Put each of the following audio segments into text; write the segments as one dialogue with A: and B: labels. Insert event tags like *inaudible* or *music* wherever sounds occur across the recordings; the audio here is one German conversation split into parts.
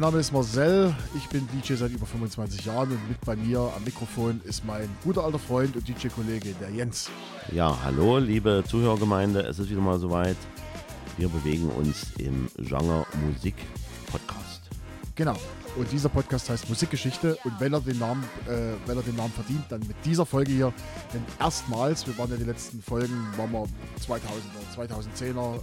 A: Mein Name ist Marcel. Ich bin DJ seit über 25 Jahren und mit bei mir am Mikrofon ist mein guter alter Freund und DJ-Kollege, der Jens.
B: Ja, hallo, liebe Zuhörgemeinde. Es ist wieder mal soweit. Wir bewegen uns im Genre Musik Podcast.
A: Genau. Und dieser Podcast heißt Musikgeschichte. Und wenn er den Namen, äh, wenn er den Namen verdient, dann mit dieser Folge hier. Denn erstmals, wir waren ja die letzten Folgen, waren wir 2000er, 2010er,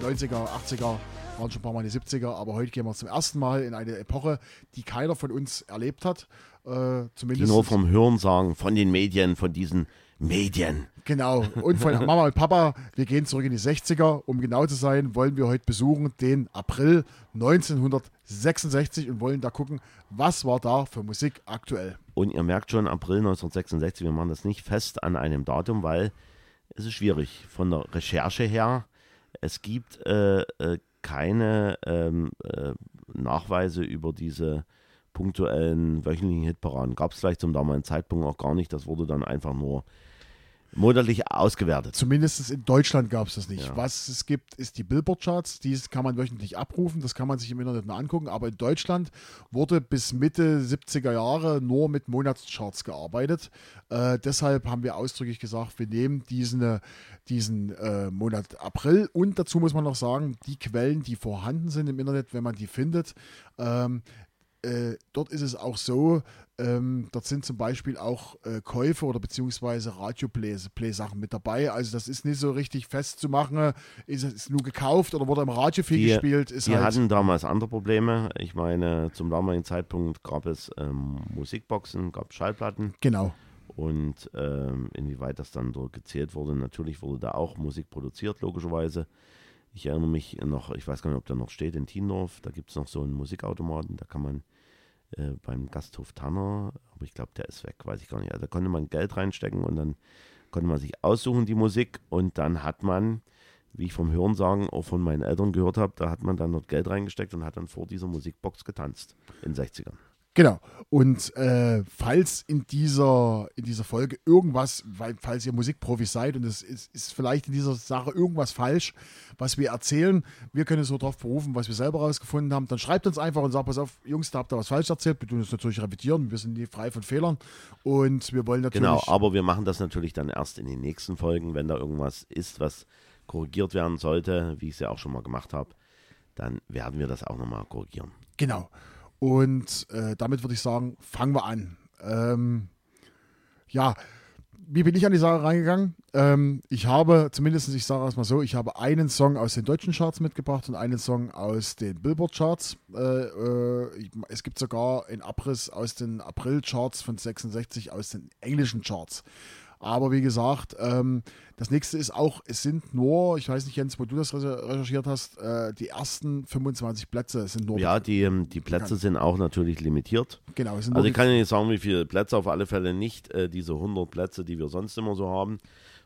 A: äh, 90er, 80er, waren schon ein paar Mal in die 70er, aber heute gehen wir zum ersten Mal in eine Epoche, die keiner von uns erlebt hat. Äh, zumindest
B: Die nur vom Hören sagen, von den Medien, von diesen Medien.
A: Genau. Und von Mama und Papa, wir gehen zurück in die 60er. Um genau zu sein, wollen wir heute besuchen den April 1966 und wollen da gucken, was war da für Musik aktuell.
B: Und ihr merkt schon, April 1966, wir machen das nicht fest an einem Datum, weil es ist schwierig von der Recherche her. Es gibt äh, äh, keine ähm, äh, Nachweise über diese punktuellen wöchentlichen Hitparaden. Gab es vielleicht zum damaligen Zeitpunkt auch gar nicht. Das wurde dann einfach nur modelllich ausgewertet.
A: Zumindest in Deutschland gab es das nicht.
B: Ja.
A: Was es gibt, ist die Billboard-Charts. Die kann man wöchentlich abrufen. Das kann man sich im Internet mal angucken. Aber in Deutschland wurde bis Mitte 70er Jahre nur mit Monatscharts gearbeitet. Äh, deshalb haben wir ausdrücklich gesagt, wir nehmen diesen, äh, diesen äh, Monat April. Und dazu muss man noch sagen, die Quellen, die vorhanden sind im Internet, wenn man die findet, ähm, äh, dort ist es auch so, ähm, dort sind zum Beispiel auch äh, Käufe oder beziehungsweise Radio-Play-Sachen mit dabei. Also das ist nicht so richtig festzumachen, ist es nur gekauft oder wurde im Radio viel
B: Die-
A: gespielt. Ist
B: Die
A: halt,
B: hatten damals andere Probleme. Ich meine, zum damaligen Zeitpunkt gab es ähm, Musikboxen, gab Schallplatten
A: genau.
B: und ähm, inwieweit das dann so gezählt wurde. Natürlich wurde da auch Musik produziert, logischerweise. Ich erinnere mich noch, ich weiß gar nicht, ob der noch steht, in Tiendorf, da gibt es noch so einen Musikautomaten, da kann man äh, beim Gasthof Tanner, aber ich glaube, der ist weg, weiß ich gar nicht. Also da konnte man Geld reinstecken und dann konnte man sich aussuchen, die Musik, und dann hat man, wie ich vom Hörensagen auch von meinen Eltern gehört habe, da hat man dann dort Geld reingesteckt und hat dann vor dieser Musikbox getanzt in den 60ern.
A: Genau. Und äh, falls in dieser, in dieser Folge irgendwas, weil, falls ihr Musikprofis seid und es ist, ist vielleicht in dieser Sache irgendwas falsch, was wir erzählen, wir können es so darauf berufen, was wir selber rausgefunden haben, dann schreibt uns einfach und sagt, pass auf, Jungs, da habt ihr was falsch erzählt, wir tun es natürlich revidieren, wir sind nie frei von Fehlern und wir wollen natürlich...
B: Genau, aber wir machen das natürlich dann erst in den nächsten Folgen, wenn da irgendwas ist, was korrigiert werden sollte, wie ich es ja auch schon mal gemacht habe, dann werden wir das auch nochmal korrigieren.
A: Genau. Und äh, damit würde ich sagen, fangen wir an. Ähm, ja, wie bin ich an die Sache reingegangen? Ähm, ich habe, zumindest, ich sage es mal so, ich habe einen Song aus den deutschen Charts mitgebracht und einen Song aus den Billboard-Charts. Äh, äh, es gibt sogar einen Abriss aus den April-Charts von 66 aus den englischen Charts. Aber wie gesagt, ähm, das nächste ist auch, es sind nur, ich weiß nicht, Jens, wo du das recher- recherchiert hast, äh, die ersten 25 Plätze sind nur.
B: Ja, die, ähm, die Plätze sind auch natürlich limitiert.
A: Genau, es sind
B: Also ich kann ja nicht sagen, wie viele Plätze, auf alle Fälle nicht äh, diese 100 Plätze, die wir sonst immer so haben,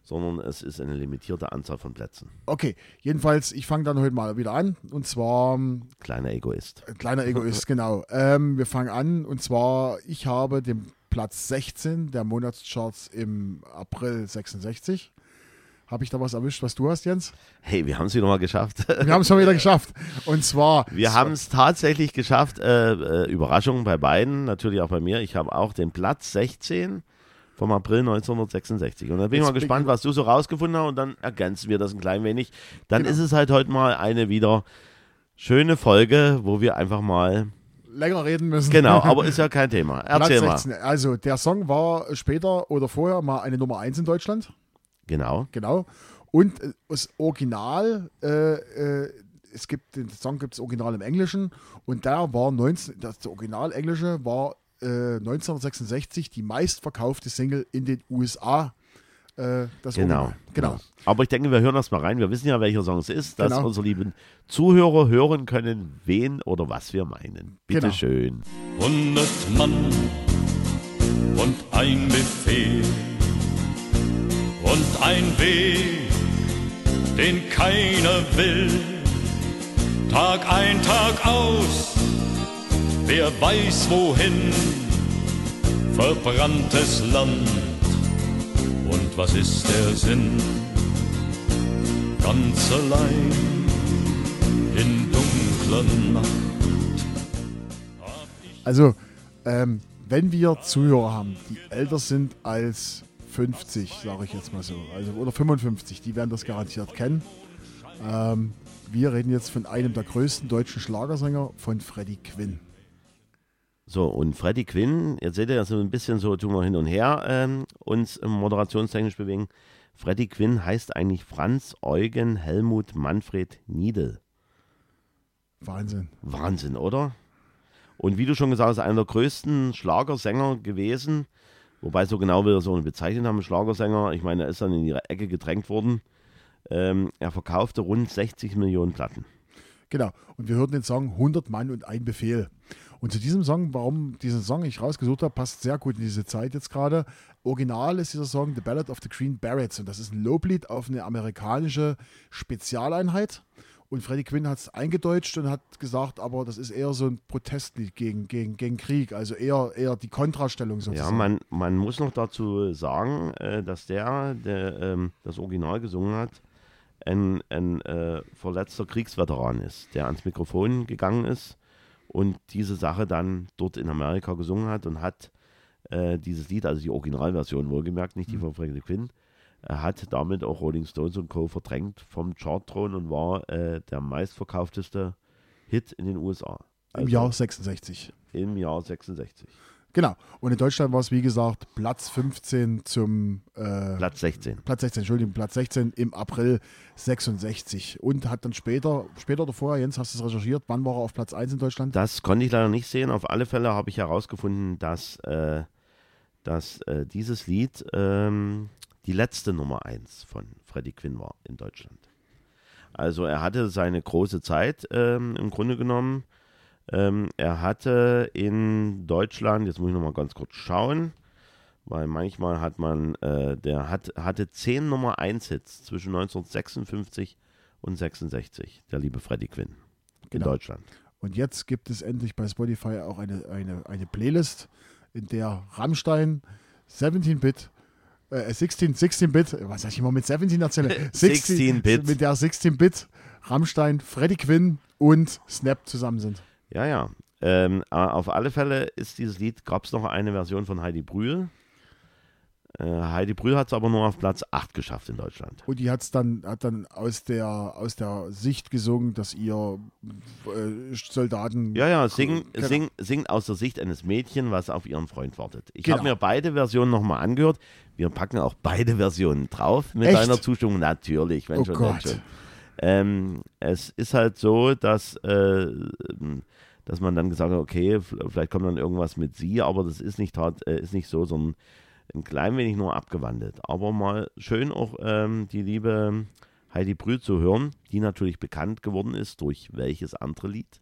B: sondern es ist eine limitierte Anzahl von Plätzen.
A: Okay, jedenfalls, ich fange dann heute mal wieder an. Und zwar, ähm,
B: Kleiner Egoist.
A: ein kleiner Egoist, *laughs* genau. Ähm, wir fangen an. Und zwar, ich habe den Platz 16 der Monatscharts im April 66. Habe ich da was erwischt, was du hast, Jens?
B: Hey, wir haben es wieder mal geschafft. *laughs*
A: Wir haben es schon wieder geschafft. Und zwar.
B: Wir haben es tatsächlich geschafft. Äh, äh, Überraschung bei beiden, natürlich auch bei mir. Ich habe auch den Platz 16 vom April 1966. Und da bin ich mal
A: bin
B: gespannt, was du so rausgefunden hast. Und dann ergänzen wir das ein klein wenig. Dann
A: Genau.
B: ist es halt heute mal eine wieder schöne Folge, wo wir einfach mal.
A: Länger reden müssen.
B: Genau, *laughs* aber ist ja kein Thema. Erzähl mal.
A: Platz 16. Also, der Song war später oder vorher mal eine Nummer 1 in Deutschland.
B: Genau.
A: Genau. Und äh, das Original, äh, äh, es gibt den Song gibt es original im Englischen und da war 19, das Original Englische war äh, 1966 die meistverkaufte Single in den USA. Äh, das
B: Genau.
A: Original. Genau.
B: Aber ich denke, wir hören das mal rein. Wir wissen ja, welcher Song es ist, dass
A: Genau.
B: unsere lieben Zuhörer hören können, wen oder was wir meinen. Bitte
A: Genau.
B: schön.
C: hundert Mann und ein Befehl und ein Weg, den keiner will. Tag ein, Tag aus, wer weiß wohin, verbranntes Land. Was ist der Sinn? Ganz allein in dunkler Nacht
A: Also, ähm, wenn wir Zuhörer haben, die älter sind als 50, sage ich jetzt mal so, also oder 55, die werden das garantiert kennen. Ähm, wir reden jetzt von einem der größten deutschen Schlagersänger, von Freddie Quinn.
B: So, und Freddie Quinn, jetzt seht ihr ja so ein bisschen so, tun wir hin und her ähm, uns moderationstechnisch bewegen. Freddie Quinn heißt eigentlich Franz Eugen Helmut Manfred Niedel.
A: Wahnsinn.
B: Wahnsinn, oder? Und wie du schon gesagt hast, einer der größten Schlagersänger gewesen. Wobei so genau wir so bezeichnet haben, Schlagersänger. Ich meine, er ist dann in ihre Ecke gedrängt worden. Ähm, er verkaufte rund 60 Millionen Platten.
A: Genau. Und wir hörten den Song 100 Mann und ein Befehl. Und zu diesem Song, warum diesen Song ich rausgesucht habe, passt sehr gut in diese Zeit jetzt gerade. Original ist dieser Song The Ballad of the Green Berets und das ist ein Loblied auf eine amerikanische Spezialeinheit. Und Freddie Quinn hat es eingedeutscht und hat gesagt, aber das ist eher so ein Protestlied gegen, gegen, gegen Krieg, also eher, eher die Kontrastellung sozusagen.
B: Ja, man, man muss noch dazu sagen, äh, dass der, der ähm, das Original gesungen hat, ein, ein äh, verletzter Kriegsveteran ist, der ans Mikrofon gegangen ist und diese Sache dann dort in Amerika gesungen hat und hat äh, dieses Lied, also die Originalversion wohlgemerkt, nicht die
A: Mhm.
B: von Freddie Quinn, er hat damit auch Rolling Stones und Co. verdrängt vom Chartthron und war äh, der meistverkaufteste Hit in den USA.
A: Im
B: Also
A: Jahr 66.
B: Im Jahr 66.
A: Genau. Und in Deutschland war es, wie gesagt, Platz 15 zum äh,
B: Platz 16.
A: Platz 16, Entschuldigung, Platz 16 im April 66 und hat dann später, später oder vorher, Jens, hast du es recherchiert, wann war er auf Platz 1 in Deutschland?
B: Das konnte ich leider nicht sehen. Auf alle Fälle habe ich herausgefunden, dass, äh, dass äh, dieses Lied ähm, die letzte Nummer 1 von Freddie Quinn war in Deutschland. Also er hatte seine große Zeit ähm, im Grunde genommen. Ähm, er hatte in Deutschland, jetzt muss ich nochmal ganz kurz schauen, weil manchmal hat man, äh, der hat, hatte zehn Nummer 1 Hits zwischen 1956 und 66, der liebe Freddie Quinn in
A: Genau.
B: Deutschland.
A: Und jetzt gibt es endlich bei Spotify auch eine, eine, eine Playlist, in der Rammstein 17-Bit, äh, 16, 16-Bit, was sag ich immer mit 17 erzähle?
B: 16-Bit.
A: Mit der 16-Bit, Rammstein, Freddie Quinn und Snap zusammen sind.
B: Ja, ja. Ähm, auf alle Fälle ist dieses Lied, gab es noch eine Version von Heidi Brühl. Äh, Heidi Brühl hat es aber nur auf Platz 8 geschafft in Deutschland.
A: Und die hat's dann, hat dann aus der, aus der Sicht gesungen, dass ihr äh, Soldaten.
B: Ja, ja, sing,
A: Genau.
B: sing, singt aus der Sicht eines Mädchen, was auf ihren Freund wartet. Ich
A: Genau.
B: habe mir beide Versionen nochmal angehört. Wir packen auch beide Versionen drauf mit
A: Echt?
B: deiner Zustimmung. Natürlich, wenn
A: Oh
B: schon, wenn
A: Gott.
B: schon. Ähm, es ist halt so, dass, äh, dass man dann gesagt hat, okay, vielleicht kommt dann irgendwas mit sie, aber das ist nicht, tat, äh, ist nicht so, sondern ein klein wenig nur abgewandelt. Aber mal schön auch ähm, die liebe Heidi Brühl zu hören, die natürlich bekannt geworden ist durch welches andere Lied?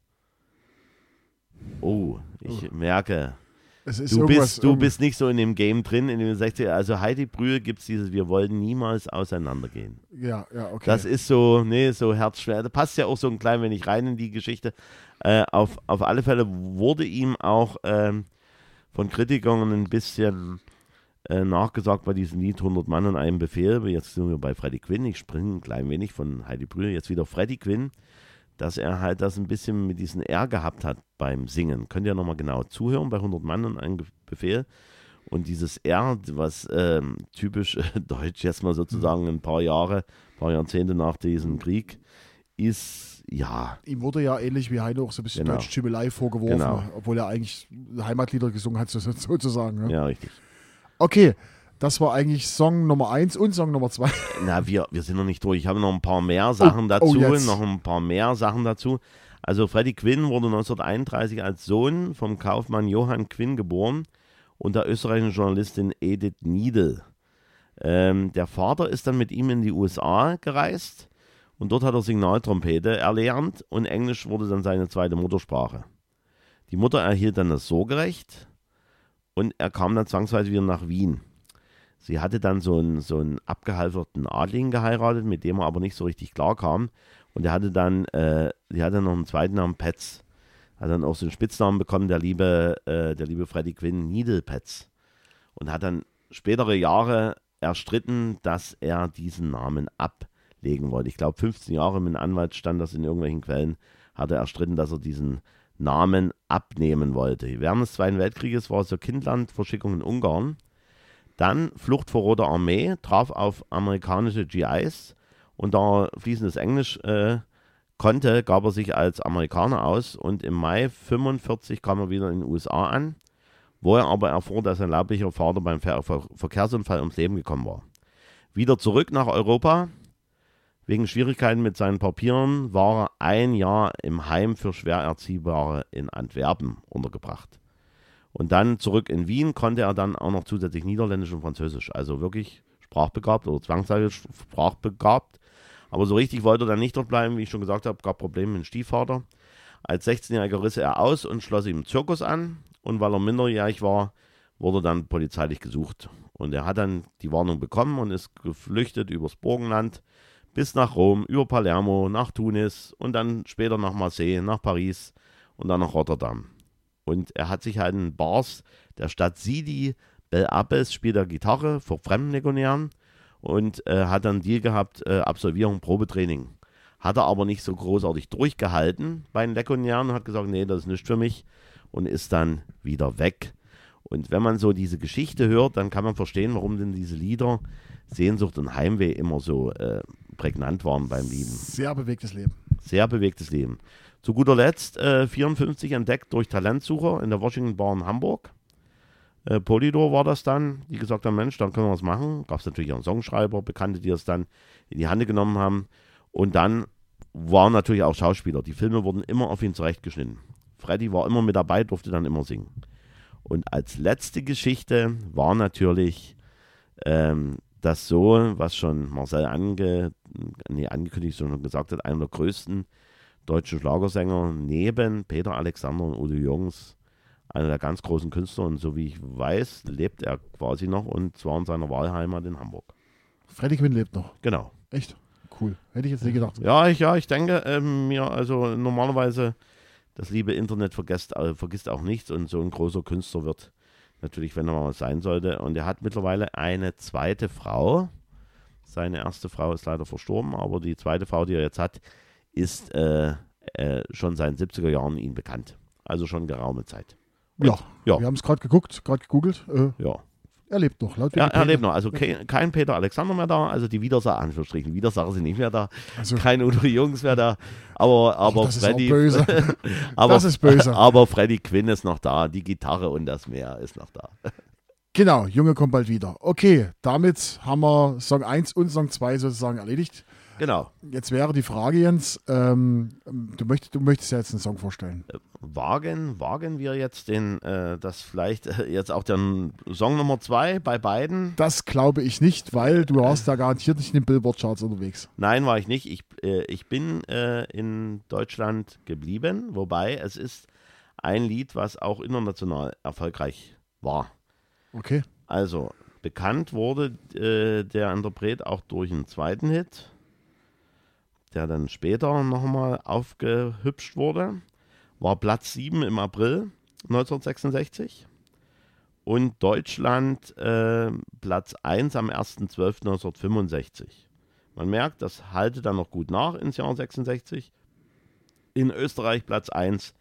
B: Oh, ich merke,
A: es ist
B: du bist, du bist nicht so in dem Game drin, in dem 60 Also Heidi Brühl gibt es dieses, wir wollen niemals auseinandergehen.
A: Ja, ja, okay.
B: Das ist so, nee, so herzschwer. Da passt ja auch so ein klein wenig rein in die Geschichte. Äh, auf, auf alle Fälle wurde ihm auch ähm, von Kritikern ein bisschen äh, nachgesagt bei diesem Lied 100 Mann und einem Befehl. Jetzt sind wir bei Freddie Quinn. Ich springe ein klein wenig von Heidi Brühl. Jetzt wieder Freddie Quinn, dass er halt das ein bisschen mit diesem R gehabt hat beim Singen. Könnt ihr nochmal genau zuhören bei 100 Mann und einem Befehl. Und dieses R, was ähm, typisch äh, *laughs* deutsch jetzt mal sozusagen ein paar Jahre, ein paar Jahrzehnte nach diesem Krieg, ist ja,
A: Ihm wurde ja ähnlich wie Heino auch so ein bisschen
B: Genau.
A: Deutsch-Schimmelei vorgeworfen,
B: Genau.
A: obwohl er eigentlich Heimatlieder gesungen hat, so, so- sozusagen. Ne?
B: ja, richtig.
A: Okay, das war eigentlich Song Nummer 1 und Song Nummer 2.
B: Na, wir, wir sind noch nicht durch. Ich habe noch ein paar mehr Sachen
A: oh,
B: dazu.
A: jetzt.
B: noch ein paar mehr Sachen dazu. Also Freddie Quinn wurde 1931 als Sohn vom Kaufmann Johann Quinn geboren und der österreichischen Journalistin Edith Niedel. Ähm, der Vater ist dann mit ihm in die USA gereist und dort hat er Signaltrompete erlernt und Englisch wurde dann seine zweite Muttersprache. Die Mutter erhielt dann das Sorgerecht und er kam dann zwangsweise wieder nach Wien. Sie hatte dann so einen, so einen abgehalferten Adligen geheiratet, mit dem er aber nicht so richtig klar kam. Und er hatte dann, äh, die hatte noch einen zweiten Namen, Petz. Hat dann auch so einen Spitznamen bekommen, der liebe, äh, der liebe Freddie Quinn, Niedelpetz. Und hat dann spätere Jahre erstritten, dass er diesen Namen ablegen wollte. Ich glaube, 15 Jahre mit einem Anwalt stand das in irgendwelchen Quellen, hat er erstritten, dass er diesen Namen abnehmen wollte. Während des Zweiten Weltkrieges war so Kindlandverschickung in Ungarn. Dann Flucht vor Roter Armee, traf auf amerikanische GIs und da er fließendes Englisch äh, konnte, gab er sich als Amerikaner aus und im Mai 45 kam er wieder in den USA an, wo er aber erfuhr, dass sein leiblicher Vater beim Ver Ver Verkehrsunfall ums Leben gekommen war. Wieder zurück nach Europa. Wegen Schwierigkeiten mit seinen Papieren war er ein Jahr im Heim für Schwererziehbare in Antwerpen untergebracht. Und dann zurück in Wien konnte er dann auch noch zusätzlich Niederländisch und Französisch. Also wirklich sprachbegabt oder zwangsweise sprachbegabt. Aber so richtig wollte er dann nicht dort bleiben, wie ich schon gesagt habe, gab Probleme mit dem Stiefvater. Als 16-Jähriger riss er aus und schloss sich im Zirkus an. Und weil er minderjährig war, wurde dann polizeilich gesucht. Und er hat dann die Warnung bekommen und ist geflüchtet übers Burgenland bis nach Rom, über Palermo, nach Tunis und dann später nach Marseille, nach Paris und dann nach Rotterdam. Und er hat sich halt in Bars der Stadt Sidi, Bel Abbes, spielt er Gitarre vor Fremdenlegionären und äh, hat dann Deal gehabt, äh, Absolvierung, Probetraining. Hat er aber nicht so großartig durchgehalten bei den Legionären und hat gesagt, nee, das ist nicht für mich und ist dann wieder weg. Und wenn man so diese Geschichte hört, dann kann man verstehen, warum denn diese Lieder Sehnsucht und Heimweh immer so äh, prägnant waren beim Lieben.
A: Sehr bewegtes Leben.
B: Sehr bewegtes Leben. Zu guter Letzt äh, 54 entdeckt durch Talentsucher in der Washington Bar in Hamburg. Äh, Polydor war das dann, die gesagt haben, Mensch, dann können wir was machen. Gab es natürlich auch einen Songschreiber, Bekannte, die das dann in die Hand genommen haben. Und dann waren natürlich auch Schauspieler. Die Filme wurden immer auf ihn zurechtgeschnitten. Freddy war immer mit dabei, durfte dann immer singen. Und als letzte Geschichte war natürlich ähm, das so, was schon Marcel ange, nee, angekündigt und gesagt hat, einer der größten deutschen Schlagersänger neben Peter Alexander und Udo Jürgens, einer der ganz großen Künstler. Und so wie ich weiß, lebt er quasi noch und zwar in seiner Wahlheimat in Hamburg.
A: Freddy Quinn lebt noch.
B: Genau.
A: Echt? Cool. Hätte ich jetzt nicht gedacht.
B: Ja, ich, ja, ich denke ähm, mir, also normalerweise, das liebe Internet vergisst, äh, vergisst auch nichts und so ein großer Künstler wird natürlich, wenn er mal was sein sollte. Und er hat mittlerweile eine zweite Frau. Seine erste Frau ist leider verstorben, aber die zweite Frau, die er jetzt hat, ist äh, äh, schon seit den 70er Jahren ihm bekannt. Also schon geraume Zeit. Und,
A: Ja,
B: ja.
A: wir haben es gerade geguckt, gerade gegoogelt. Äh,
B: Ja.
A: er lebt noch, laut
B: Ja, er lebt noch. Also kein, kein Peter Alexander mehr da, also die Widersacher, Anführungsstrichen, Widersacher sind nicht mehr da.
A: Also,
B: Kein Udo Jungs mehr da. Aber, aber
A: das ist
B: Freddy.
A: böse. *laughs*
B: aber,
A: das ist böse. *laughs*
B: Aber Freddy Quinn ist noch da, die Gitarre und das Meer ist noch da. *laughs*
A: Genau, Junge kommt bald wieder. Okay, damit haben wir Song 1 und Song 2 sozusagen erledigt.
B: Genau.
A: Jetzt wäre die Frage, Jens, ähm, du, möchtest, du möchtest ja jetzt einen Song vorstellen.
B: Wagen, wagen wir jetzt den, äh, das vielleicht äh, jetzt auch den Song Nummer zwei bei beiden?
A: Das glaube ich nicht, weil du warst da garantiert nicht in den Billboard-Charts unterwegs.
B: Nein, war ich nicht. Ich, äh, ich bin äh, in Deutschland geblieben, wobei es ist ein Lied, was auch international erfolgreich war.
A: Okay.
B: Also, bekannt wurde äh, der Interpret auch durch einen zweiten Hit, der dann später nochmal aufgehübscht wurde. War Platz 7 im April 1966 und Deutschland äh, Platz 1 am 1.12.1965. Man merkt, das halte dann noch gut nach ins Jahr 66. In Österreich Platz 1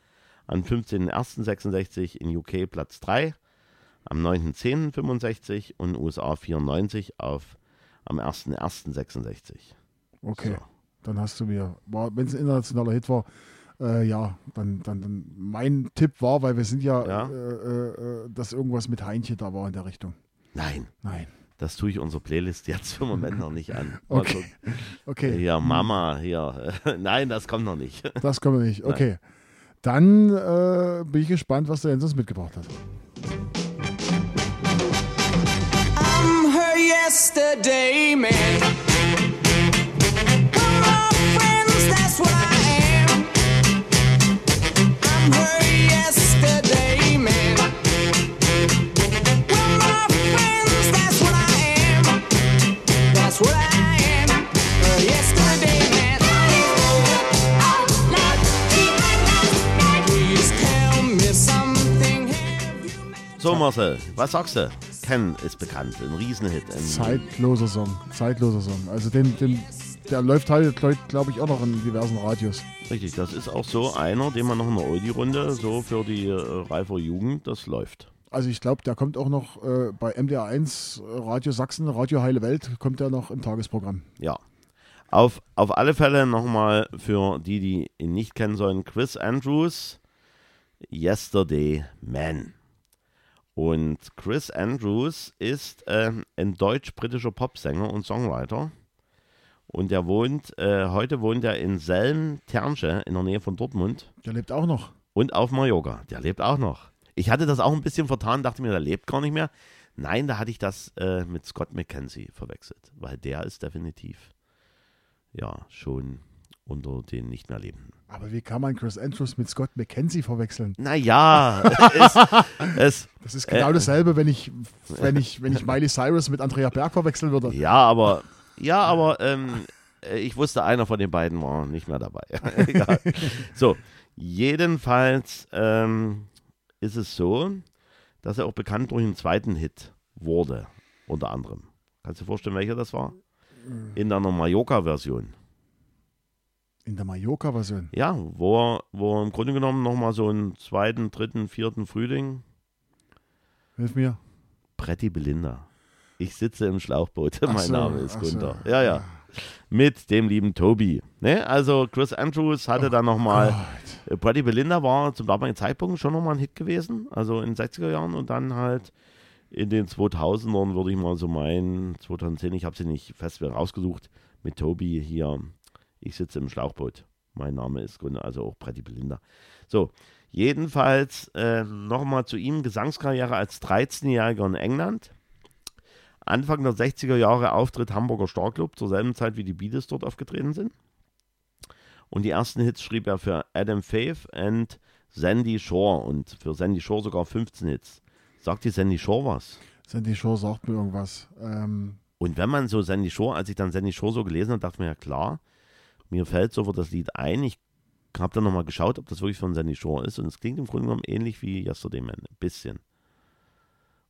B: am 15.01.66, in UK Platz 3 am 9.10.65 und USA 94 auf am 1.1.66.
A: Okay.
B: So.
A: Dann hast du mir, wenn es ein internationaler Hit war, äh, ja, dann, dann, dann mein Tipp war, weil wir sind ja,
B: Ja.
A: Äh, äh, dass irgendwas mit Heinche da war in der Richtung.
B: Nein,
A: Nein.
B: das tue ich unserer Playlist jetzt im Moment noch nicht an. *laughs*
A: Okay.
B: Also,
A: Okay,
B: hier, Mama, hier. *laughs* Nein, das kommt noch nicht. *laughs*
A: das kommen wir nicht. Okay. Dann äh, bin ich gespannt, was der Jens uns mitgebracht hat.
D: I'm her yesterday man.
B: So, Marcel, was sagst du? Ken ist bekannt, ein Riesenhit. Ein,
A: Zeitloser Song. Zeitloser Song. Also den, den der läuft halt, glaube ich, auch noch in diversen Radios.
B: Richtig, das ist auch so einer, den man noch in der Oldie-Runde so für die äh, reife Jugend, das läuft.
A: Also ich glaube, der kommt auch noch äh, bei MDR1 äh, Radio Sachsen, Radio Heile Welt, kommt der noch im Tagesprogramm.
B: Ja. Auf, auf alle Fälle nochmal für die, die ihn nicht kennen sollen, Chris Andrews, Yesterday Man. Und Chris Andrews ist äh, ein deutsch-britischer Popsänger und Songwriter. Und der wohnt, äh, heute wohnt er in Selm-Ternsche in der Nähe von Dortmund
A: Der lebt auch noch.
B: und auf Mallorca. Der lebt auch noch. Ich hatte das auch ein bisschen vertan, dachte mir, der lebt gar nicht mehr. Nein, da hatte ich das äh, mit Scott McKenzie verwechselt, weil der ist definitiv ja schon unter den nicht mehr Lebenden.
A: Aber wie kann man Chris Andrews mit Scott McKenzie verwechseln?
B: Naja, es, *laughs* es,
A: Das ist genau
B: Äh.
A: dasselbe, wenn ich, wenn ich, wenn ich *laughs* Miley Cyrus mit Andrea Berg verwechseln würde.
B: ja, aber, ja, aber ähm, äh, ich wusste, einer von den beiden war nicht mehr dabei. *laughs* Egal. So, jedenfalls ähm, ist es so, dass er auch bekannt durch einen zweiten Hit wurde, unter anderem. Kannst du dir vorstellen, welcher das war? In einer Mallorca-Version.
A: In der Mallorca-Version.
B: Ja, wo er, wo er im Grunde genommen nochmal so einen zweiten, dritten, vierten Frühling
A: Hilf mir.
B: Pretty Belinda. Ich sitze im Schlauchboot. *laughs*
A: Ach
B: mein
A: so,
B: Name ist
A: ach so.
B: Gunther. Ja, ja. Mit dem lieben Tobi. Ne? Also Chris Andrews hatte dann nochmal. Pretty Belinda war zum damaligen Zeitpunkt schon nochmal ein Hit gewesen. Also in den 60er Jahren und dann halt in den 2000ern würde ich mal so meinen, 2010, ich habe sie nicht fest rausgesucht, mit Tobi hier. Ich sitze im Schlauchboot. Mein Name ist Gunther, also auch Pretty Belinda. So, jedenfalls äh, nochmal zu ihm, Gesangskarriere als 13-Jähriger in England. Anfang der 60er Jahre Auftritt Hamburger Starclub, zur selben Zeit wie die Beatles dort aufgetreten sind. Und die ersten Hits schrieb er für Adam Faith und Sandy Shore und für Sandy Shore sogar 15 Hits. Sagt die Sandy Shore was?
A: Sandy Shore sagt mir irgendwas. Ähm,
B: Und wenn man so Sandy Shore, als ich dann Sandy Shore so gelesen habe, dachte mir, ja klar, mir fällt sofort das Lied ein. Ich habe dann nochmal geschaut, ob das wirklich von Sandy Shore ist. Und es klingt im Grunde genommen ähnlich wie Yesterday Man. Ein bisschen.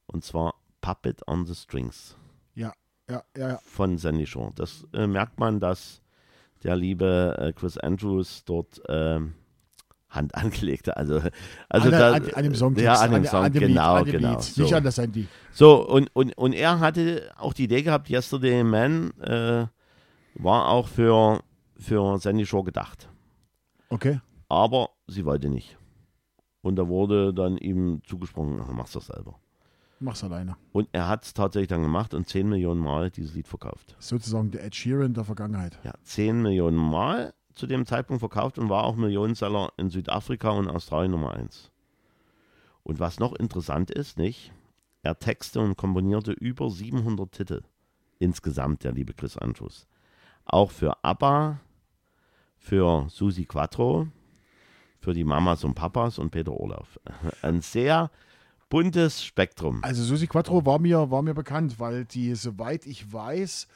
B: Und zwar Puppet on the Strings
A: ja, ja, ja, ja.
B: von Sandy Shore. Das äh, merkt man, dass der liebe äh, Chris Andrews dort ähm, Hand *laughs* angelegte. Also, also
A: an,
B: da,
A: an, an dem Song.
B: Ja, an dem Song,
A: an dem
B: genau,
A: Lied,
B: genau.
A: Lied.
B: so.
A: Nicht an der Sandy.
B: So, und, und, und er hatte auch die Idee gehabt, Yesterday Man äh, war auch für, für Sandy Shore gedacht.
A: Okay.
B: Aber sie wollte nicht. Und da wurde dann ihm zugesprochen, ach, mach's doch selber.
A: Mach's alleine.
B: Und er hat es tatsächlich dann gemacht und 10 Millionen Mal dieses Lied verkauft.
A: Sozusagen der Ed Sheeran der Vergangenheit.
B: Ja, 10 Millionen Mal zu dem Zeitpunkt verkauft und war auch Millionenseller in Südafrika und Australien Nummer 1. Und was noch interessant ist, nicht? Er texte und komponierte über 700 Titel insgesamt, der liebe Chris Andrews. Auch für ABBA, für Susi Quattro, für die Mamas und Papas und Peter Orlauf. Ein sehr buntes Spektrum.
A: Also Susi Quattro war mir, war mir bekannt, weil die, soweit ich weiß,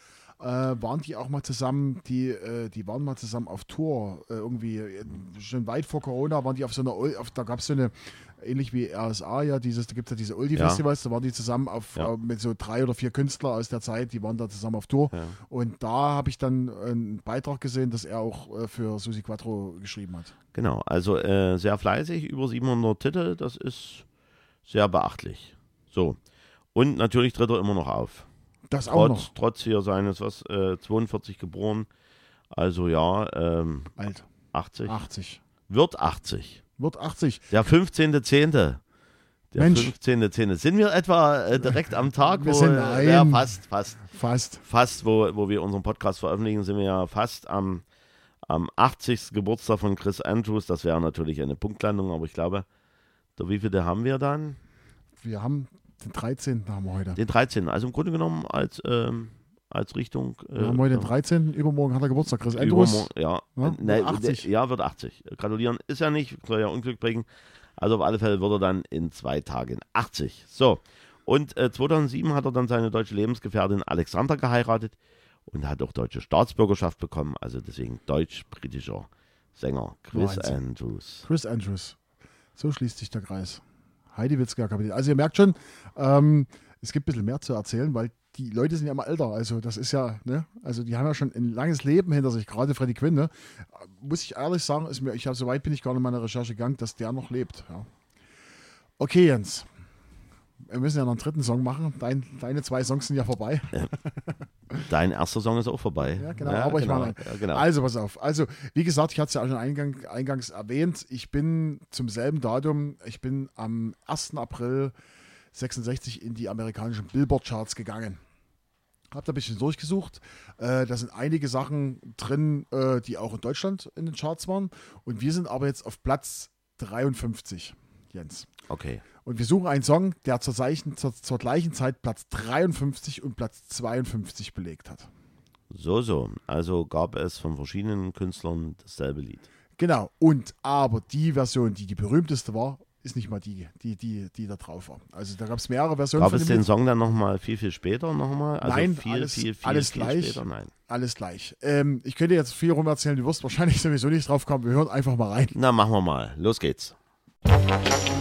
A: äh, waren die auch mal zusammen, die, äh, die waren mal zusammen auf Tour. Äh, irgendwie äh, schon weit vor Corona waren die auf so einer, auf, da gab es so eine, ähnlich wie RSA, ja, dieses, da gibt es ja diese Uldi-Festivals, da waren die zusammen auf,
B: Ja.
A: äh, mit so drei oder vier Künstlern aus der Zeit, die waren da zusammen auf Tour.
B: Ja.
A: Und da habe ich dann einen Beitrag gesehen, dass er auch äh, für Susi Quattro geschrieben hat.
B: Genau, also sehr fleißig, über 700 Titel, das ist sehr beachtlich. So, und natürlich tritt er immer noch auf.
A: Das auch
B: Trotz,
A: noch.
B: trotz hier seines, was, äh, 42 geboren, also ja, ähm,
A: Alt.
B: 80,
A: 80.
B: wird 80.
A: Wird 80.
B: Der 15.10. Der
A: Mensch.
B: 15.10. Sind wir etwa äh, direkt am Tag,
A: Wir
B: wo,
A: sind-
B: äh, ja, fast, fast,
A: Fast.
B: fast, wo, wo wir unseren Podcast veröffentlichen, sind wir ja fast am, am 80. Geburtstag von Chris Andrews. Das wäre natürlich eine Punktlandung, aber ich glaube, der wievielte haben wir dann?
A: Wir haben den 13. haben wir heute.
B: Den 13. Also im Grunde genommen als, ähm, als Richtung. Äh,
A: Wir haben heute den 13. Übermorgen hat er Geburtstag. Chris Andrews.
B: Ja. Nee,
A: wird 80.
B: Ja, wird 80. Gratulieren ist ja nicht, soll ja Unglück bringen. Also auf alle Fälle wird er dann in zwei Tagen 80. So. Und äh, 2007 hat er dann seine deutsche Lebensgefährtin Alexandra geheiratet und hat auch deutsche Staatsbürgerschaft bekommen. Also deswegen deutsch-britischer Sänger Chris
A: Wahnsinn.
B: Andrews.
A: Chris Andrews. So schließt sich der Kreis. Heidi Witzka Kapitän. Also ihr merkt schon, ähm, es gibt ein bisschen mehr zu erzählen, weil die Leute sind ja immer älter. Also das ist ja, ne? Also die haben ja schon ein langes Leben hinter sich, gerade Freddie Quinn, ne? Muss ich ehrlich sagen, ist mir, ich habe so weit bin ich gar nicht in meiner Recherche gegangen, dass der noch lebt. Ja. Okay, Jens. Wir müssen ja noch einen dritten Song machen. Dein, deine zwei Songs sind ja vorbei. *laughs*
B: Dein erster Song ist auch vorbei.
A: Ja, genau, aber ich
B: genau,
A: mache einen.
B: ja, genau.
A: Also, pass auf. Also, wie gesagt, ich hatte es ja auch schon eingang, eingangs erwähnt. Ich bin zum selben Datum, ich bin am 1. April 66 in die amerikanischen Billboard-Charts gegangen. Hab da ein bisschen durchgesucht. Äh, da sind einige Sachen drin, äh, die auch in Deutschland in den Charts waren. Und wir sind aber jetzt auf Platz 53, Jens.
B: Okay.
A: Und wir suchen einen Song, der zur, gleichen- zur, zur gleichen Zeit Platz 53 und Platz 52 belegt hat.
B: So, so. Also gab es von verschiedenen Künstlern dasselbe Lied.
A: Genau. Und aber die Version, die die berühmteste war, ist nicht mal die, die, die, die da drauf war. Also da gab es mehrere Versionen
B: Gab es den
A: Lied.
B: Song dann nochmal viel, viel später nochmal? Also
A: Nein,
B: viel,
A: alles-
B: viel, viel,
A: alles
B: viel
A: gleich.
B: später? Nein.
A: Alles gleich. Ähm, ich könnte jetzt viel rum erzählen, du wirst wahrscheinlich *laughs* sowieso nicht drauf kommen. Wir hören einfach mal rein.
B: Na, machen wir mal. Los geht's. Thank you.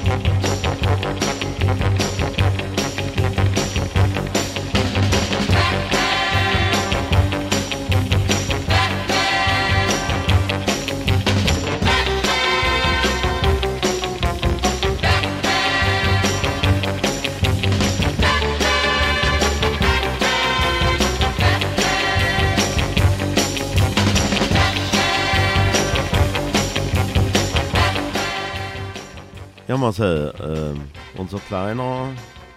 B: Ja, Marcel, ähm, unser kleiner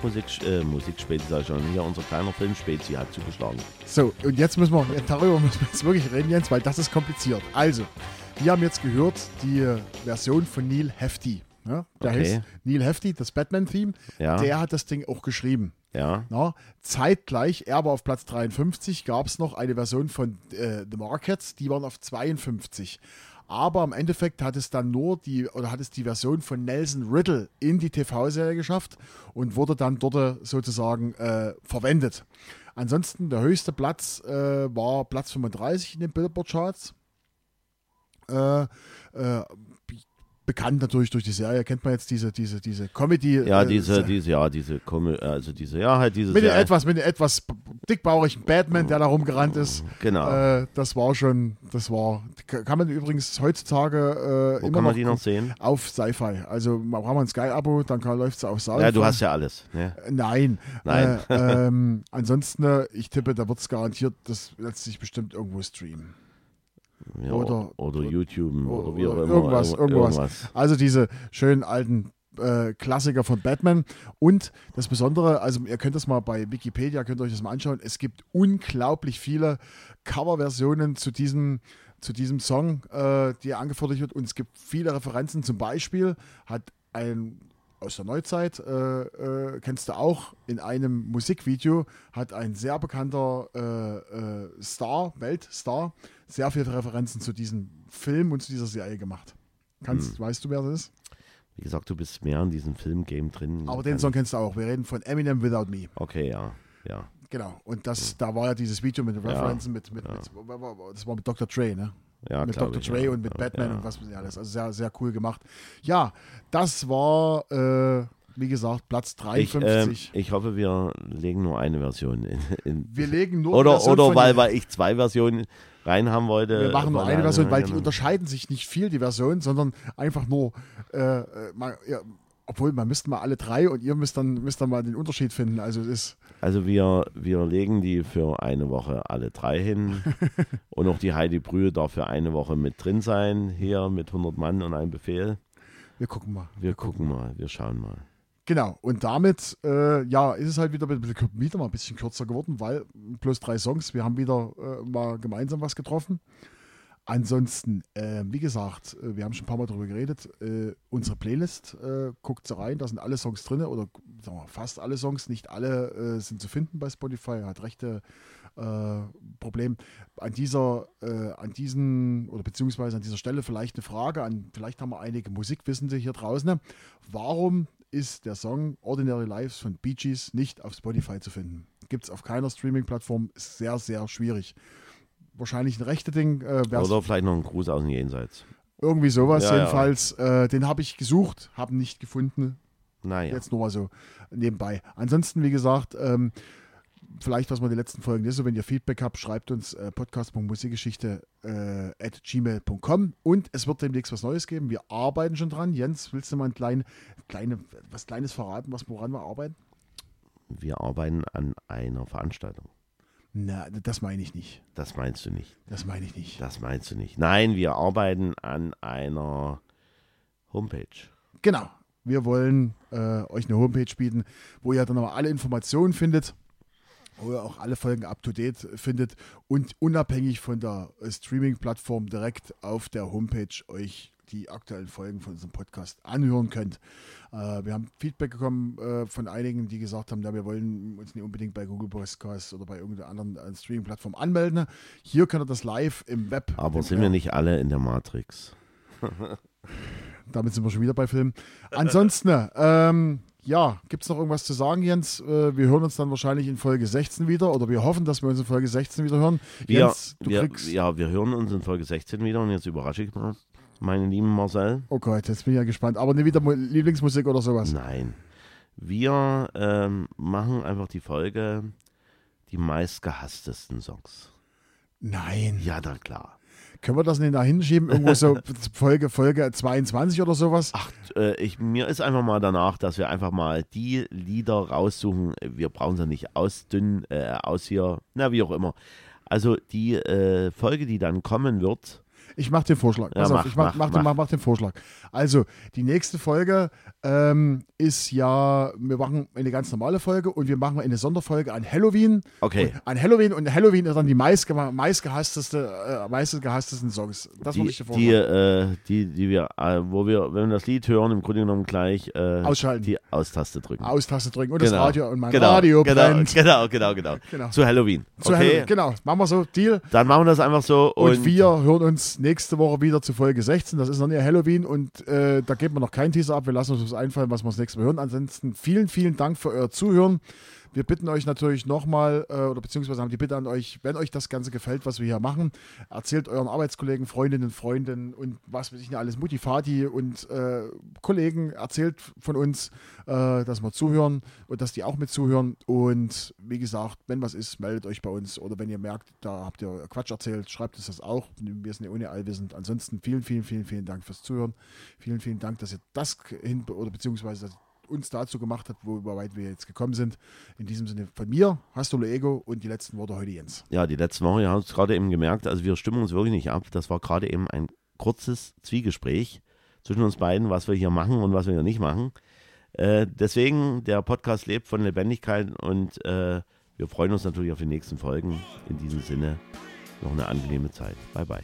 B: Musik, äh, Musikspäti, sag ich schon, hier unser kleiner Filmspäti hat zugeschlagen.
A: So, und jetzt müssen wir, darüber müssen wir jetzt wirklich reden, Jens, weil das ist kompliziert. Also, wir haben jetzt gehört die Version von Neil Hefti. Ne? Der
B: Okay.
A: heißt Neil Hefti, das Batman-Theme.
B: Ja.
A: Der hat das Ding auch geschrieben.
B: Ja,
A: Na, zeitgleich, er war auf Platz 53, gab es noch eine Version von äh, The Markets, die waren auf 52. Aber im Endeffekt hat es dann nur die, oder hat es die Version von Nelson Riddle in die TV-Serie geschafft und wurde dann dort äh, sozusagen äh, verwendet. Ansonsten der höchste Platz äh, war Platz 35 in den Billboard-Charts. Äh, äh, bekannt natürlich durch die Serie, kennt man jetzt diese, diese, diese Comedy.
B: ja,
A: äh,
B: diese,
A: Se-
B: diese, ja, diese, Kom- also diese, ja, halt diese.
A: mit
B: sehr-
A: etwas, mit dem etwas dickbauchigen Batman, der da rumgerannt ist.
B: Genau.
A: Äh, das war schon, das war, kann man übrigens heutzutage äh, immer noch,
B: noch sehen?
A: auf Sci-Fi. Also man braucht man ein Sky-Abo, dann läuft es auf Sci-Fi.
B: Ja, du hast ja alles. Ne?
A: Äh, Nein.
B: Nein.
A: Äh, ähm, *laughs* ansonsten, äh, ich tippe, da wird es garantiert, das lässt sich bestimmt irgendwo streamen.
B: Ja,
A: Oder-
B: oder, YouTube oder wie auch
A: Oder
B: immer.
A: irgendwas,
B: irgend-
A: irgendwas. Also diese schönen alten äh, Klassiker von Batman. Und das Besondere, also ihr könnt das mal bei Wikipedia, könnt ihr euch das mal anschauen. Es gibt unglaublich viele Coverversionen zu diesem, zu diesem Song, äh, die angefordert wird. Und es gibt viele Referenzen. Zum Beispiel hat ein aus der Neuzeit, äh, äh, kennst du auch, in einem Musikvideo hat ein sehr bekannter äh, äh, Star, Weltstar, sehr viele Referenzen zu diesem Film und zu dieser Serie gemacht. Kannst,
B: Hm.
A: weißt du, wer das ist?
B: Wie gesagt, du bist mehr in diesem Filmgame drin.
A: Aber den Song kennst du auch. Wir reden von Eminem Without Me.
B: Okay, ja. Ja.
A: Genau. Und das, da war ja dieses Video mit den Referenzen mit, mit, mit, das war mit Dr. Dre, ne?
B: Ja,
A: mit Dr.
B: ich,
A: Dre und mit Batman und was weiß ich alles. Also sehr, sehr cool gemacht. Ja, das war, äh, wie gesagt, Platz
B: Ich,
A: 53.
B: ähm, ich hoffe, wir legen nur eine Version in. in
A: wir legen nur
B: oder
A: Version
B: oder weil, weil ich zwei Versionen rein haben wollte.
A: wir machen nur eine Version, weil die unterscheiden sich nicht viel, die Versionen, sondern einfach nur, äh, äh, mal, ja, obwohl man müsste mal alle drei und ihr müsst dann, müsst dann mal den Unterschied finden. Also es ist,
B: Also wir, wir legen die für eine Woche alle drei hin. *laughs* und auch die Heidi Brühe darf für eine Woche mit drin sein, hier mit 100 Mann und einem Befehl.
A: wir gucken mal.
B: Wir gucken mal, wir schauen mal.
A: Genau, und damit äh, ja, ist es halt wieder, wieder mal ein bisschen kürzer geworden, weil plus drei Songs, wir haben wieder äh, mal gemeinsam was getroffen. Ansonsten, äh, wie gesagt, äh, wir haben schon ein paar Mal darüber geredet, äh, unsere Playlist, äh, guckt sie rein, da sind alle Songs drin oder wir, fast alle Songs, nicht alle äh, sind zu finden bei Spotify, hat rechte äh, Problem. An dieser, an diesen oder beziehungsweise an dieser Stelle vielleicht eine Frage an, vielleicht haben wir einige Musikwissende hier draußen. Warum ist der Song Ordinary Lives von Bee Gees nicht auf Spotify zu finden? Gibt es auf keiner Streaming-Plattform, ist sehr, sehr schwierig. Wahrscheinlich ein rechte Ding, äh,
B: Oder vielleicht noch ein Gruß aus dem Jenseits.
A: irgendwie sowas.
B: Ja, ja.
A: Jedenfalls, Äh, den habe ich gesucht, habe nicht gefunden.
B: Naja.
A: Jetzt nur mal so nebenbei. Ansonsten, wie gesagt, ähm, vielleicht, was wir in den letzten Folgen nicht so, wenn ihr Feedback habt, schreibt uns äh, podcast.musikgeschichte äh, at gmail.com und es wird demnächst was Neues geben. Wir arbeiten schon dran. Jens, willst du mal ein klein, kleine, was Kleines verraten, was woran wir arbeiten?
B: Wir arbeiten an einer Veranstaltung.
A: Na, das meine ich nicht.
B: Das meinst du nicht.
A: Das meine ich nicht.
B: Das meinst du nicht. Nein, wir arbeiten an einer Homepage.
A: Genau. Wir wollen äh, euch eine Homepage bieten, wo ihr dann aber alle Informationen findet, wo ihr auch alle Folgen up to date findet und unabhängig von der äh, Streaming-Plattform direkt auf der Homepage euch die aktuellen Folgen von unserem Podcast anhören könnt. Äh, wir haben Feedback bekommen äh, von einigen, die gesagt haben, ja, wir wollen uns nicht unbedingt bei Google Podcasts oder bei irgendeiner anderen äh, Streaming-Plattform anmelden. Hier könnt ihr das live im Web.
B: Aber sind wir nicht alle in der Matrix?
A: Damit sind wir schon wieder bei Film. Ansonsten, ähm, ja, gibt es noch irgendwas zu sagen, Jens? Äh, wir hören uns dann wahrscheinlich in Folge 16 wieder oder wir hoffen, dass wir uns in Folge 16 wieder hören.
B: Wir,
A: Jens, du
B: wir,
A: kriegst.
B: ja, wir hören uns in Folge 16 wieder und jetzt überrasche ich mal meinen lieben Marcel.
A: Oh Gott, jetzt bin ich ja gespannt. Aber nicht wieder Mu- Lieblingsmusik oder sowas.
B: Nein. Wir ähm, machen einfach die Folge die meistgehasstesten Songs.
A: Nein.
B: Ja, da klar.
A: Können wir das nicht da hinschieben? Irgendwo so *laughs* Folge, Folge 22 oder sowas?
B: Ach, äh, ich, mir ist einfach mal danach, dass wir einfach mal die Lieder raussuchen. Wir brauchen sie nicht ausdünnen, äh, aus hier, na wie auch immer. Also die äh, Folge, die dann kommen wird,
A: Ich mache den Vorschlag.
B: Ja,
A: Pass auf,
B: mach,
A: ich mach,
B: mach,
A: mach, den,
B: mach.
A: mach, mach den Vorschlag. Also, die nächste Folge ähm, ist ja, wir machen eine ganz normale Folge und wir machen eine Sonderfolge an Halloween.
B: Okay.
A: Und an Halloween und Halloween ist dann die meistge meistgehassteste, äh, meistgehasstesten Songs. Das
B: die,
A: ich dir
B: die,
A: vorschlagen.
B: äh, die, die wir, äh, wo wir, wenn wir das Lied hören, im Grunde genommen gleich äh,
A: Ausschalten.
B: die Austaste drücken.
A: Austaste drücken und das
B: Genau.
A: Radio und mein
B: genau,
A: Radio
B: genau,
A: brennt. *laughs*
B: genau, genau, genau,
A: Genau.
B: Zu Halloween.
A: Zu
B: okay,
A: Halloween. Genau, machen wir so, Deal.
B: dann machen wir das einfach so.
A: Und,
B: Und,
A: wir hören uns nächste Woche wieder zu Folge 16. Das ist noch nicht Halloween und äh, da geben wir noch keinen Teaser ab. Wir lassen uns was einfallen, was wir das nächste Mal hören. Ansonsten vielen, vielen Dank für euer Zuhören. Wir bitten euch natürlich nochmal, äh, oder beziehungsweise haben die Bitte an euch, wenn euch das Ganze gefällt, was wir hier machen, erzählt euren Arbeitskollegen, Freundinnen, Freunden und was weiß ich nicht alles, Mutifati und äh, Kollegen, erzählt von uns, äh, dass wir zuhören und dass die auch mit zuhören. Und wie gesagt, wenn was ist, meldet euch bei uns oder wenn ihr merkt, da habt ihr Quatsch erzählt, schreibt uns das auch. Wir sind ja ohne allwissend. Ansonsten vielen, vielen, vielen, vielen Dank fürs Zuhören. Vielen, vielen Dank, dass ihr das hin oder beziehungsweise uns dazu gemacht habt, wo weit wir jetzt gekommen sind. In diesem Sinne von mir, Hastolo Ego und die letzten Worte heute Jens.
B: ja, die letzten Wochen, ihr habt es gerade eben gemerkt, also wir stimmen uns wirklich nicht ab. Das war gerade eben ein kurzes Zwiegespräch zwischen uns beiden, was wir hier machen und was wir hier nicht machen. Äh, deswegen, der Podcast lebt von Lebendigkeit und äh, wir freuen uns natürlich auf die nächsten Folgen. In diesem Sinne, noch eine angenehme Zeit. Bye, bye.